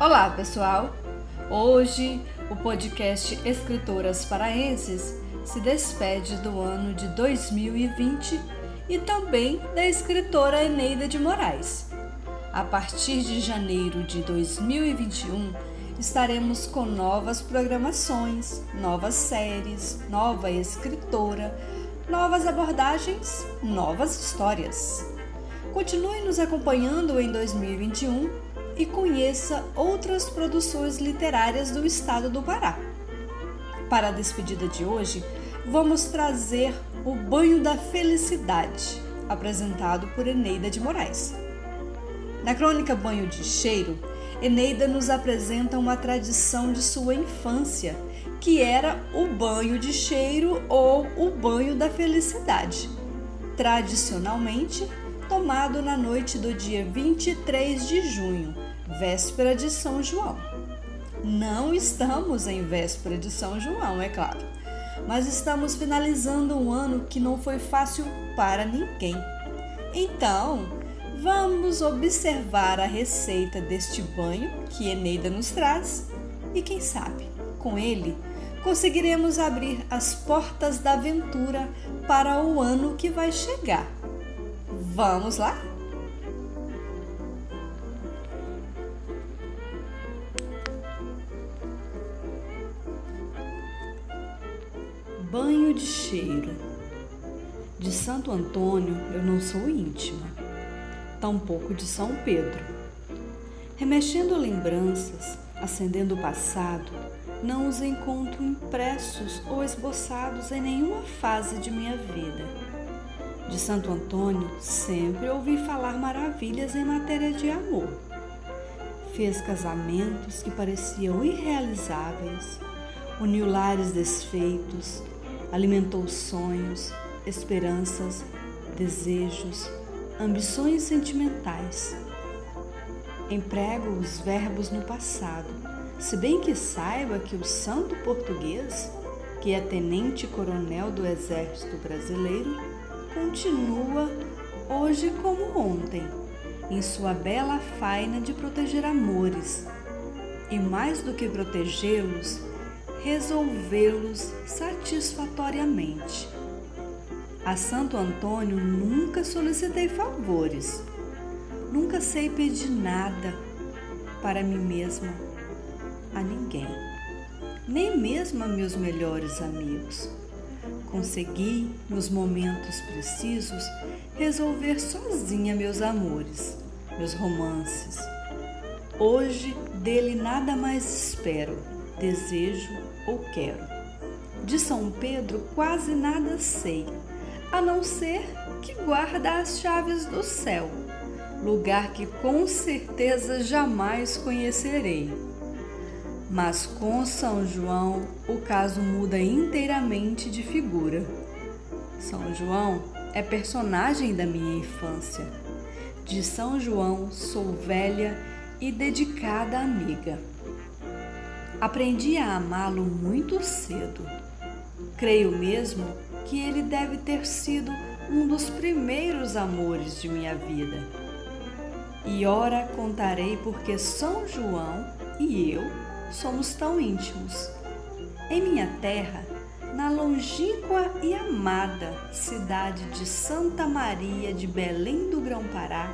Olá, pessoal! Hoje o podcast Escritoras Paraenses se despede do ano de 2020 e também da escritora Eneida de Moraes. A partir de janeiro de 2021, estaremos com novas programações, novas séries, nova escritora, novas abordagens, novas histórias. Continue nos acompanhando em 2021 e conheça outras produções literárias do estado do Pará. Para a despedida de hoje, vamos trazer O Banho da Felicidade, apresentado por Eneida de Moraes. Na crônica Banho de Cheiro, Eneida nos apresenta uma tradição de sua infância, que era o banho de cheiro ou o banho da felicidade. Tradicionalmente, tomado na noite do dia 23 de junho, véspera de São João. Não estamos em véspera de São João, é claro, mas estamos finalizando um ano que não foi fácil para ninguém. Então, vamos observar a receita deste banho que Eneida nos traz e, quem sabe, com ele conseguiremos abrir as portas da aventura para o ano que vai chegar. Vamos lá? Banho de cheiro. De Santo Antônio eu não sou íntima, tampouco de São Pedro. Remexendo lembranças, acendendo o passado, não os encontro impressos ou esboçados em nenhuma fase de minha vida. De Santo Antônio sempre ouvi falar maravilhas em matéria de amor. Fez casamentos que pareciam irrealizáveis, uniu lares desfeitos, alimentou sonhos, esperanças, desejos, ambições sentimentais. Emprego os verbos no passado, se bem que saiba que o santo português, que é tenente-coronel do Exército Brasileiro, continua hoje como ontem, em sua bela faina de proteger amores. E mais do que protegê-los, resolvê-los satisfatoriamente. A Santo Antônio nunca solicitei favores, nunca sei pedir nada para mim mesma, a ninguém, nem mesmo a meus melhores amigos. Consegui, nos momentos precisos, resolver sozinha meus amores, meus romances. Hoje dele nada mais espero, desejo ou quero. De São Pedro quase nada sei, a não ser que guarda as chaves do céu, lugar que com certeza jamais conhecerei. Mas com São João o caso muda inteiramente de figura. São João é personagem da minha infância. De São João sou velha e dedicada amiga. Aprendi a amá-lo muito cedo. Creio mesmo que ele deve ter sido um dos primeiros amores de minha vida. E ora contarei porque São João e eu somos tão íntimos. Em minha terra, na longínqua e amada cidade de Santa Maria de Belém do Grão-Pará,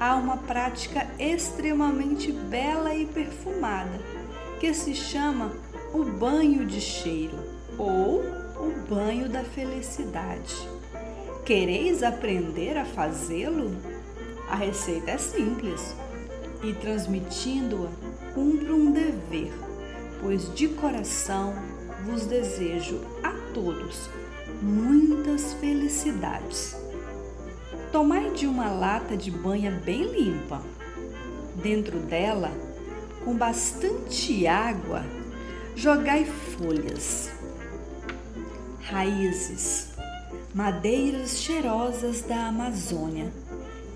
há uma prática extremamente bela e perfumada que se chama o banho de cheiro ou o banho da felicidade. Quereis aprender a fazê-lo? A receita é simples e transmitindo-a cumpro um dever, pois de coração vos desejo a todos muitas felicidades. Tomai de uma lata de banha bem limpa. Dentro dela, com bastante água, jogai folhas, raízes, madeiras cheirosas da Amazônia,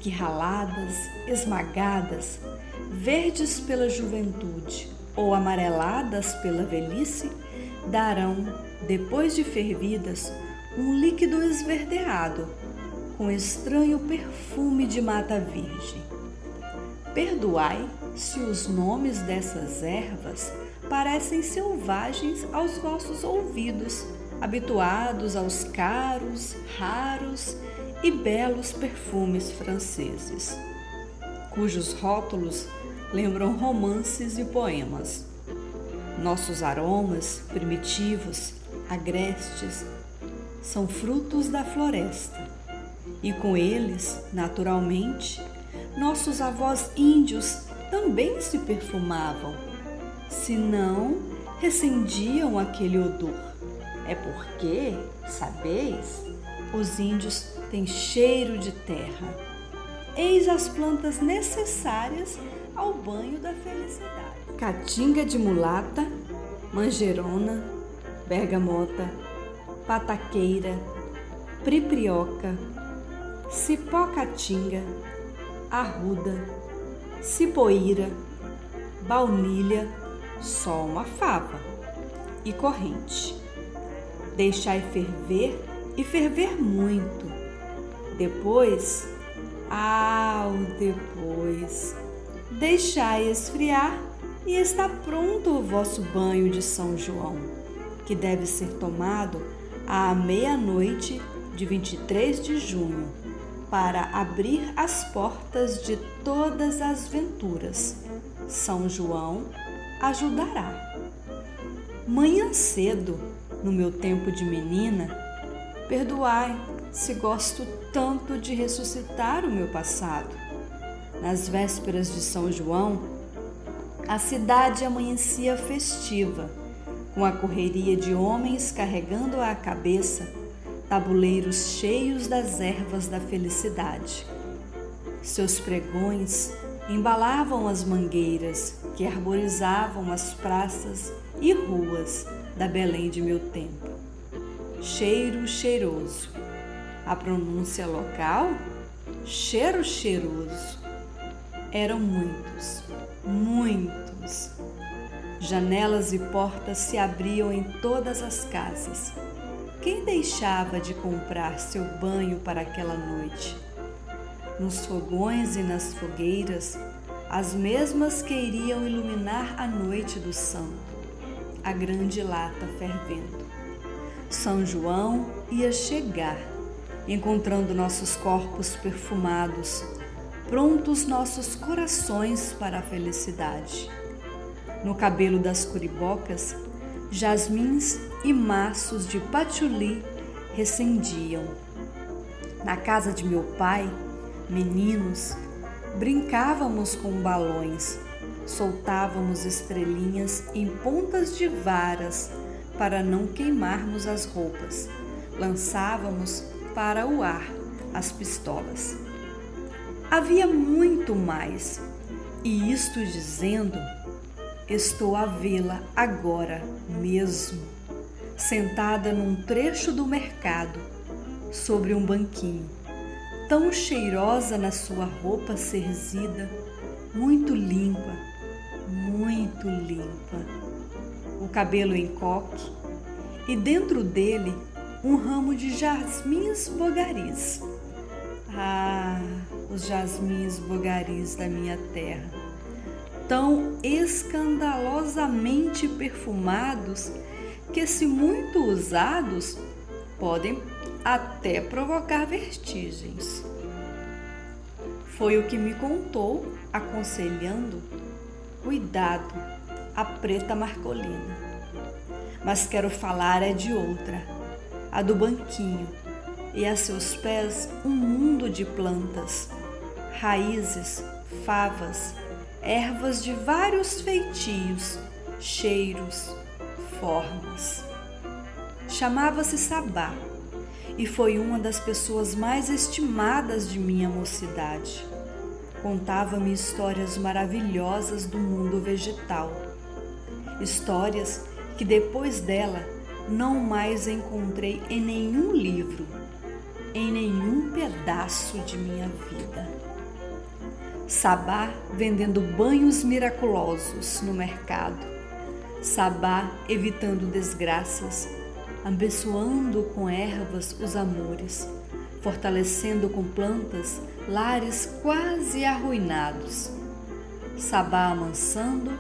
que raladas, esmagadas, verdes pela juventude ou amareladas pela velhice, darão, depois de fervidas, um líquido esverdeado, com estranho perfume de mata virgem. Perdoai se os nomes dessas ervas parecem selvagens aos vossos ouvidos, habituados aos caros, raros e belos perfumes franceses, cujos rótulos lembram romances e poemas. Nossos aromas primitivos, agrestes, são frutos da floresta e com eles, naturalmente, nossos avós índios também se perfumavam, se não recendiam aquele odor. É porque, sabeis, os índios têm cheiro de terra. Eis as plantas necessárias ao banho da felicidade: caatinga de mulata, manjerona, bergamota, pataqueira, priprioca, cipó-caatinga, arruda, cipoíra, baunilha, só uma fava e corrente. Deixai ferver e ferver muito. Depois, ao depois, deixai esfriar e está pronto o vosso banho de São João, que deve ser tomado à meia-noite de 23 de junho, para abrir as portas de todas as venturas. São João ajudará. Manhã cedo, no meu tempo de menina, perdoai se gosto tanto de ressuscitar o meu passado. Nas vésperas de São João, a cidade amanhecia festiva, com a correria de homens carregando à cabeça tabuleiros cheios das ervas da felicidade. Seus pregões embalavam as mangueiras que arborizavam as praças e ruas da Belém de meu tempo. Cheiro cheiroso. A pronúncia local? Cheiro cheiroso. Eram muitos, muitos. Janelas e portas se abriam em todas as casas quem deixava de comprar seu banho para aquela noite? Nos fogões e nas fogueiras, as mesmas que iriam iluminar a noite do santo, a grande lata fervendo. São João ia chegar, encontrando nossos corpos perfumados, prontos nossos corações para a felicidade. No cabelo das curibocas, jasmins e maços de patchouli recendiam. Na casa de meu pai, meninos, brincávamos com balões, soltávamos estrelinhas em pontas de varas para não queimarmos as roupas, lançávamos para o ar as pistolas. Havia muito mais, e isto dizendo, Estou a vê-la agora mesmo, sentada num trecho do mercado, sobre um banquinho, tão cheirosa na sua roupa cerzida, muito limpa, muito limpa. O cabelo em coque e dentro dele um ramo de jasmins bogaris. Ah, os jasmins bogaris da minha terra tão escandalosamente perfumados que, se muito usados, podem até provocar vertigens. Foi o que me contou, aconselhando, cuidado, a preta Marcolina. Mas quero falar é de outra, a do banquinho, e a seus pés um mundo de plantas, raízes, favas, ervas de vários feitios, cheiros, formas. Chamava-se Sabá e foi uma das pessoas mais estimadas de minha mocidade. Contava-me histórias maravilhosas do mundo vegetal, histórias que depois dela não mais encontrei em nenhum livro, em nenhum pedaço de minha vida. Sabá vendendo banhos miraculosos no mercado. Sabá evitando desgraças, abençoando com ervas os amores, fortalecendo com plantas lares quase arruinados. Sabá amansando,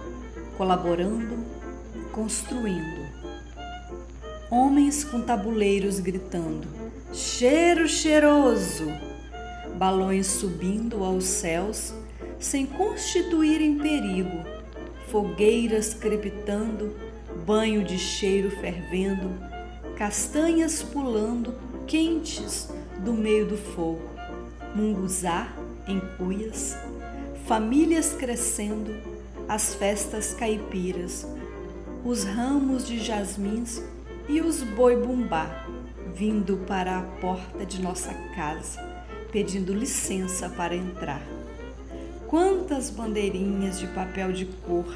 colaborando, construindo. Homens com tabuleiros gritando: cheiro cheiroso! Balões subindo aos céus sem constituírem perigo, fogueiras crepitando, banho de cheiro fervendo, castanhas pulando quentes do meio do fogo, munguzá em cuias, famílias crescendo, as festas caipiras, os ramos de jasmins e os boi-bumbá vindo para a porta de nossa casa, pedindo licença para entrar. Quantas bandeirinhas de papel de cor!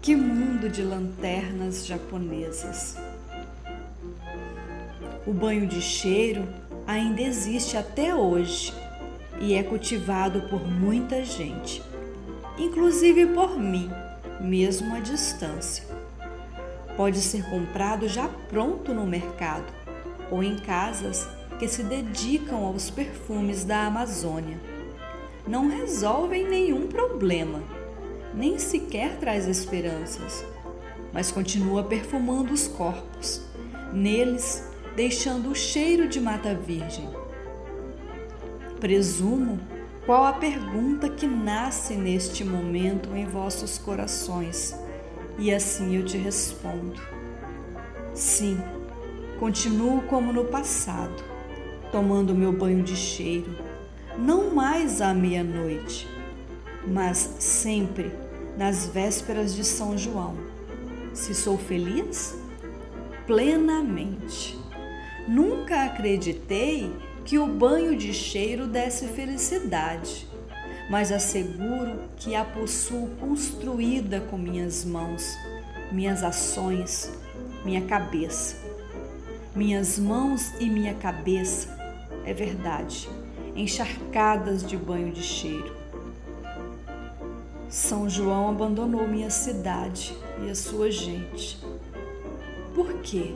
Que mundo de lanternas japonesas! O banho de cheiro ainda existe até hoje e é cultivado por muita gente, inclusive por mim, mesmo à distância. Pode ser comprado já pronto no mercado ou em casas que se dedicam aos perfumes da Amazônia. Não resolvem nenhum problema, nem sequer traz esperanças, mas continua perfumando os corpos, neles deixando o cheiro de mata virgem Presumo qual a pergunta que nasce neste momento em vossos corações, e assim eu te respondo. Sim, continuo como no passado, tomando meu banho de cheiro, não mais à meia-noite, mas sempre nas vésperas de São João. Se sou feliz? Plenamente. Nunca acreditei que o banho de cheiro desse felicidade, mas asseguro que a possuo construída com minhas mãos, minhas ações, minha cabeça. Minhas mãos e minha cabeça, é verdade, encharcadas de banho de cheiro. São João abandonou minha cidade e a sua gente. Por quê?